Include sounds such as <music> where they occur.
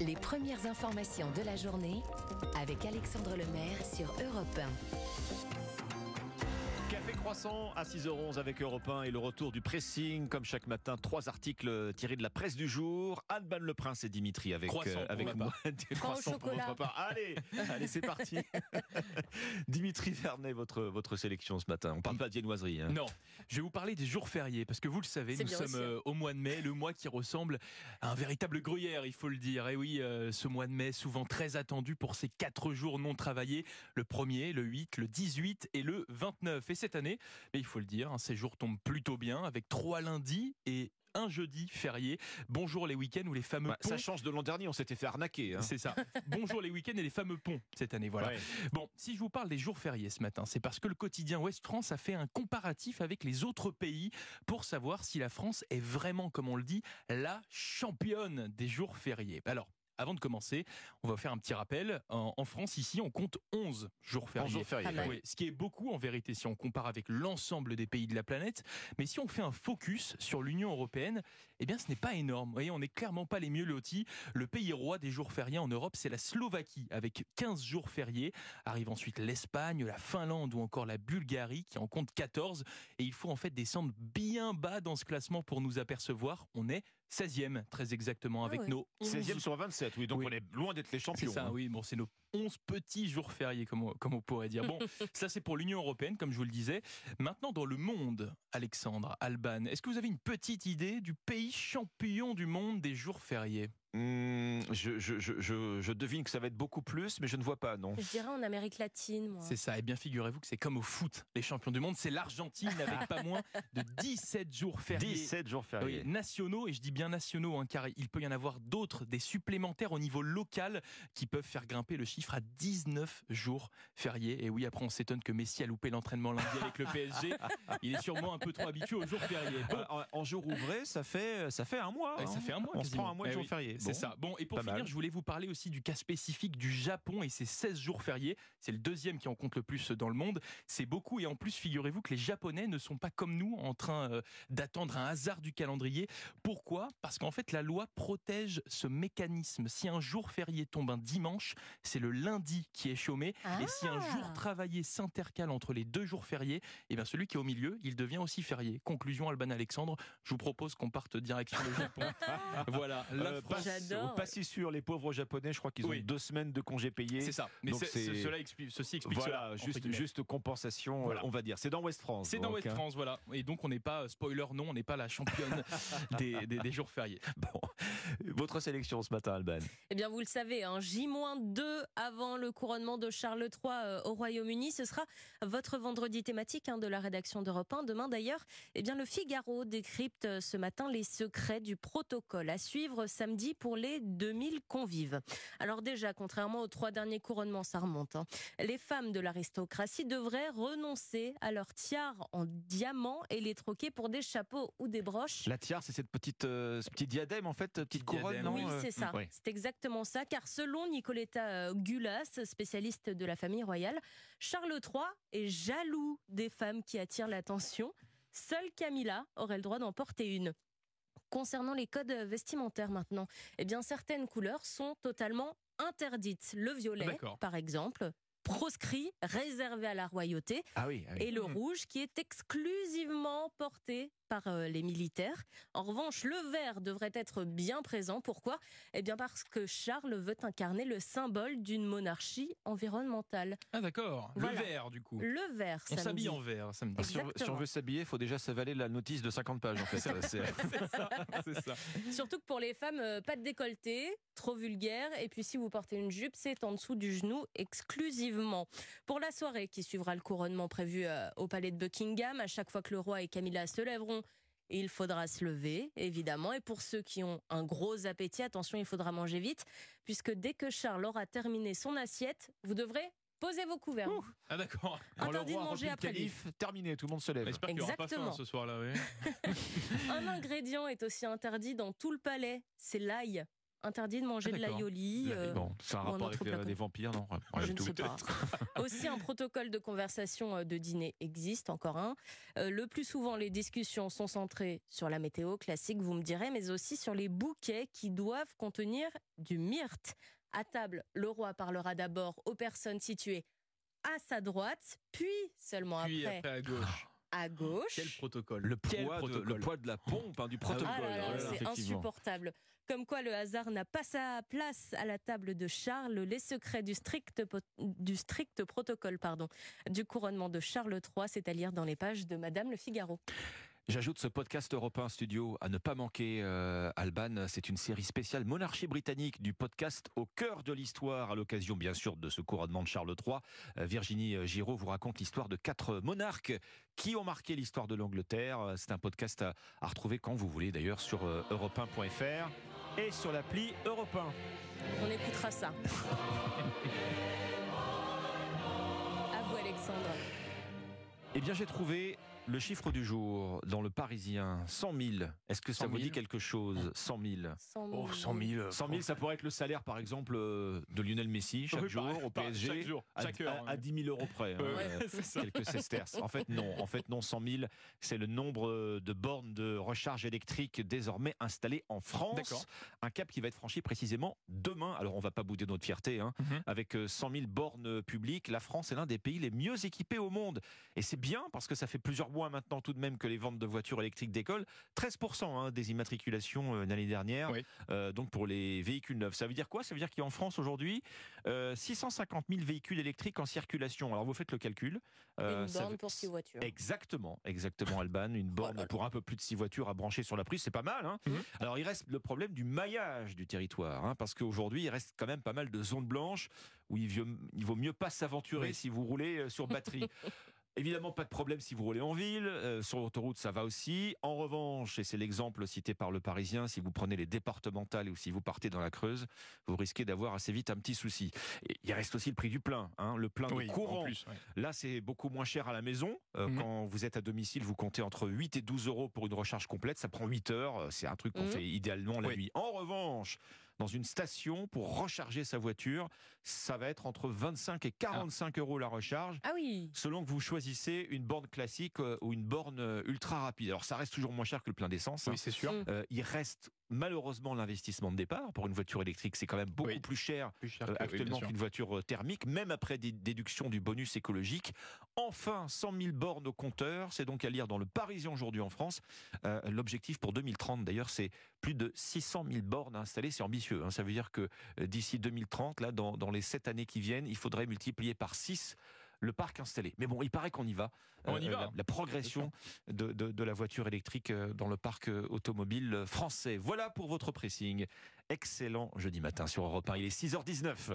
Les premières informations de la journée avec Alexandre Lemaire sur Europe 1. Café croissant à 6h11 avec Europe 1 et le retour du pressing. Comme chaque matin, trois articles tirés de la presse du jour. Alban Le Prince et Dimitri avec, Croissant, avec pour moi. <laughs> Des croissants pour votre part. Allez, <laughs> allez c'est parti. <laughs> Dimitri Vernet, votre, votre sélection ce matin. On parle pas de viennoiserie. Hein. Non, je vais vous parler des jours fériés parce que vous le savez, nous sommes aussi. euh, au mois de mai, le mois qui ressemble à un véritable gruyère, il faut le dire. Et oui, euh, ce mois de mai, souvent très attendu pour ces quatre jours non travaillés, le 1er, le 8, le 18 et le 29. Et cette année, mais il faut le dire, hein, ces jours tombent plutôt bien avec trois lundis et un jeudi férié. Bonjour les week-ends ou les fameux Bah, ponts. ça change de l'an dernier, on s'était fait arnaquer. hein. C'est ça. <laughs> Bonjour les week-ends et les fameux ponts cette année. Voilà. Ouais. Bon, si je vous parle des jours fériés ce matin, c'est parce que le quotidien Ouest France a fait un comparatif avec les autres pays pour savoir si la France est vraiment, comme on le dit, la championne des jours fériés. Alors, avant de commencer, on va faire un petit rappel. En, en France, ici, on compte 11 jours fériés. jours fériés. Oui, ce qui est beaucoup en vérité si on compare avec l'ensemble des pays de la planète. Mais si on fait un focus sur l'Union européenne, eh bien ce n'est pas énorme. Vous voyez, on n'est clairement pas les mieux lotis. Le pays roi des jours fériés en Europe, c'est la Slovaquie avec 15 jours fériés. Arrive ensuite l'Espagne, la Finlande ou encore la Bulgarie qui en compte 14. Et il faut en fait descendre bien bas dans ce classement pour nous apercevoir. On est 16e très exactement avec Ah ouais. nos 11 16e sur 27, oui. Donc Oui. on est loin d'être les c'est champions. ça, hein. oui. Bon, c'est nos 11 petits jours fériés, comme on, comme on pourrait dire. Bon, <laughs> ça, c'est pour l'Union européenne, comme je vous le disais. Maintenant, dans le monde, Alexandre, Alban, est-ce que vous avez une petite idée du pays champion du monde des jours fériés? Hmm, je, je, je, je, je devine que ça va être beaucoup plus, mais je ne vois pas, non. Je dirais en Amérique latine, moi. C'est ça. Et bien, figurez-vous que c'est comme au foot. Les champions du monde, c'est l'Argentine <laughs> avec pas moins de 17 jours fériés. 17 jours fériés. Oui, nationaux, et je dis bien nationaux, hein, car il peut y en avoir d'autres, des supplémentaires au niveau local, qui peuvent faire grimper le chiffre à 19 jours fériés. Et oui, après, on s'étonne que Messi a loupé l'entraînement lundi avec le PSG. <laughs> Il est sûrement un peu trop habitué aux jours fériés. Bon, En, en jour ouvré, ça fait, ça fait un mois. Ouais, hein. ça fait un mois On se quasiment. prend un mois de Eh jours oui, fériés. C'est Bon. ça. Bon, et pour finir, mal. je voulais vous parler aussi du cas spécifique du Japon et ses 16 jours fériés. C'est le deuxième qui en compte le plus dans le monde. C'est beaucoup et en plus, figurez-vous que les Japonais ne sont pas comme nous en train euh, d'attendre un hasard du calendrier. Pourquoi? Parce qu'en fait, la loi protège ce mécanisme. Si un jour férié tombe un dimanche, c'est le lundi qui est chômé. Ah. Et si un jour travaillé s'intercale entre les deux jours fériés, eh bien celui qui est au milieu, il devient aussi férié. Conclusion, Alban Alexandre, je vous propose qu'on parte direction le Japon. <laughs> voilà, la Euh, France- J'adore. pas si sûr, les pauvres japonais, je crois qu'ils ont Oui. deux semaines de congés payés. C'est ça. Mais Donc c'est- c'est- c'est- cela explique, ceci explique Voilà, cela, juste, juste compensation, Voilà. on va dire. C'est dans West France. C'est dans West hein. France, voilà. Et donc on n'est pas, euh, spoiler, non, on n'est pas la championne <laughs> des, des- des jours fériés. Bon. Votre sélection ce matin, Alban. Eh bien, vous le savez, hein, J-2 avant le couronnement de Charles III euh, au Royaume-Uni. Ce sera votre vendredi thématique hein, de la rédaction d'Europe 1. Demain, d'ailleurs, eh bien, le Figaro décrypte euh, ce matin les secrets du protocole à suivre samedi pour les 2000 convives. Alors déjà, contrairement aux trois derniers couronnements, ça remonte. hein, les femmes de l'aristocratie devraient renoncer à leur tiare en diamant et les troquer pour des chapeaux ou des broches. La tiare, c'est cette petite, euh, ce petit diadème, en fait, petite couronne, diadème, non Oui, euh, c'est ça. oui. C'est exactement ça. Car selon Nicoletta euh, Gulas, spécialiste de la famille royale, Charles III est jaloux des femmes qui attirent l'attention. Seule Camilla aurait le droit d'en porter une. Concernant les codes vestimentaires maintenant, eh bien certaines couleurs sont totalement interdites. Le violet, D'accord. par exemple, proscrit, réservé à la royauté Ah oui. ah oui. et le Hmm. rouge qui est exclusivement porté par euh, les militaires. En revanche, le vert devrait être bien présent. Pourquoi? Eh bien parce que Charles veut incarner le symbole d'une monarchie environnementale. Ah d'accord. Voilà. Le vert du coup. Le vert, On samedi. s'habille en vert samedi. Si, on, veut- si on veut s'habiller, il faut déjà s'avaler la notice de 50 pages, en fait. Ça, c'est- <laughs> c'est ça. C'est ça. <laughs> Surtout que pour les femmes, euh, pas de décolleté, trop vulgaire. Et puis si vous portez une jupe, c'est en dessous du genou exclusivement. Pour la soirée qui suivra le couronnement prévu euh, au palais de Buckingham, à chaque fois que le roi et Camilla se lèveront, il faudra se lever, évidemment. Et pour ceux qui ont un gros appétit, attention, il faudra manger vite, puisque dès que Charles aura terminé son assiette, vous devrez poser vos couverts. Ah d'accord. <laughs> Interdit de manger après lui. terminé, tout le monde se lève. J'espère qu'il n'y aura pas faim ce soir-là. Oui. <laughs> <laughs> Un ingrédient est aussi interdit dans tout le palais, c'est l'ail. Interdit de manger Ah, de l'aïoli. euh, Bon, c'est un rapport avec euh, des vampires, non? Rien je ne sais pas. <laughs> Aussi, un protocole de conversation euh, de dîner existe, encore un. Euh, le plus souvent, les discussions sont centrées sur la météo classique, vous me direz, mais aussi sur les bouquets qui doivent contenir du myrte. À table, le roi parlera d'abord aux personnes situées à sa droite, puis seulement Puis après, après à gauche. <gasps> à gauche. Quel protocole? Le Quel poids, de, le protocole? poids de la pompe, hein, du protocole. Ah voilà, c'est insupportable. Comme quoi le hasard n'a pas sa place à la table de Charles. Les secrets du strict, du strict protocole pardon, du couronnement de Charles III, c'est à lire dans les pages de Madame Le Figaro. J'ajoute ce podcast européen studio à ne pas manquer, euh, Alban. C'est une série spéciale monarchie britannique du podcast au cœur de l'histoire, à l'occasion bien sûr de ce couronnement de Charles III. Euh, Virginie euh, Giraud vous raconte l'histoire de quatre monarques qui ont marqué l'histoire de l'Angleterre. C'est un podcast à, à retrouver quand vous voulez d'ailleurs sur euh, europe1.fr et sur l'appli Europe 1. On écoutera ça. <laughs> À vous Alexandre. Eh bien, j'ai trouvé le chiffre du jour dans le Parisien 100 000. Est-ce que ça 100 vous dit 000? quelque chose 100 000 100 Oh, 100 000. 100 000, ça pourrait être le salaire, par exemple, euh, de Lionel Messi chaque Oui, jour pareil, au pareil, PSG, chaque jour, à, chaque heure, à- à ouais. 10 000 euros près. hein, Ouais, euh, c'est ça. quelques sesterces. En fait, non. En fait, non. 100 000, c'est le nombre euh, de bornes de recharge électrique désormais installées en France. D'accord. Un cap qui va être franchi précisément demain. Alors, on va pas bouder notre fierté. Hein. Mhm. Avec euh, 100 000 bornes publiques, la France est l'un des pays les mieux équipés au monde. Et c'est bien parce que ça fait plusieurs mois maintenant tout de même que les ventes de voitures électriques décollent. 13% hein, des immatriculations euh, l'année dernière. Oui. Euh, donc pour les véhicules neufs. Ça veut dire quoi? Ça veut dire qu'il y a en France aujourd'hui euh, 650 000 véhicules électriques en circulation. Alors vous faites le calcul. Euh, Une ça borne veut- pour six voitures. Exactement, exactement, Alban. Une borne pour un peu plus de six voitures à brancher sur la prise, c'est pas mal. Hein Mhm. Alors il reste le problème du maillage du territoire, hein, parce qu'aujourd'hui il reste quand même pas mal de zones blanches où il vaut, mieux pas s'aventurer Oui. si vous roulez euh, sur batterie. <laughs> Évidemment, pas de problème si vous roulez en ville. euh, sur l'autoroute, ça va aussi. En revanche, et c'est l'exemple cité par le Parisien, si vous prenez les départementales ou si vous partez dans la Creuse, vous risquez d'avoir assez vite un petit souci. Et il reste aussi le prix du plein. hein, le plein Oui, de courant. plus, ouais. Là, c'est beaucoup moins cher à la maison. Euh, Mhm. Quand vous êtes à domicile, vous comptez entre 8 et 12 euros pour une recharge complète. Ça prend 8 heures. Euh, C'est un truc qu'on Mhm. fait idéalement la Oui. nuit. En revanche, dans une station, pour recharger sa voiture, ça va être entre 25 et 45 euros la recharge. Ah oui Selon que vous choisissez une borne classique euh, ou une borne euh, ultra rapide. Alors ça reste toujours moins cher que le plein d'essence. hein. Oui, c'est sûr. Mm. Euh, il reste malheureusement l'investissement de départ. Pour une voiture électrique, c'est quand même beaucoup Oui. plus cher Plus cher euh, que- actuellement qu'une voiture euh, thermique, même après dé- déduction du bonus écologique. Enfin, 100 000 bornes au compteur, c'est donc à lire dans le Parisien aujourd'hui en France. Euh, L'objectif pour 2030, d'ailleurs, c'est plus de 600 000 bornes installées. C'est ambitieux. hein. Ça veut dire que d'ici 2030, là, dans, dans les 7 années qui viennent, il faudrait multiplier par 6 le parc installé. Mais bon, il paraît qu'on y va. On y Euh, va. La, la progression de, de- de la voiture électrique euh, dans le parc euh, automobile français. Voilà pour votre pressing. Excellent jeudi matin sur Europe 1. Il est 6h19.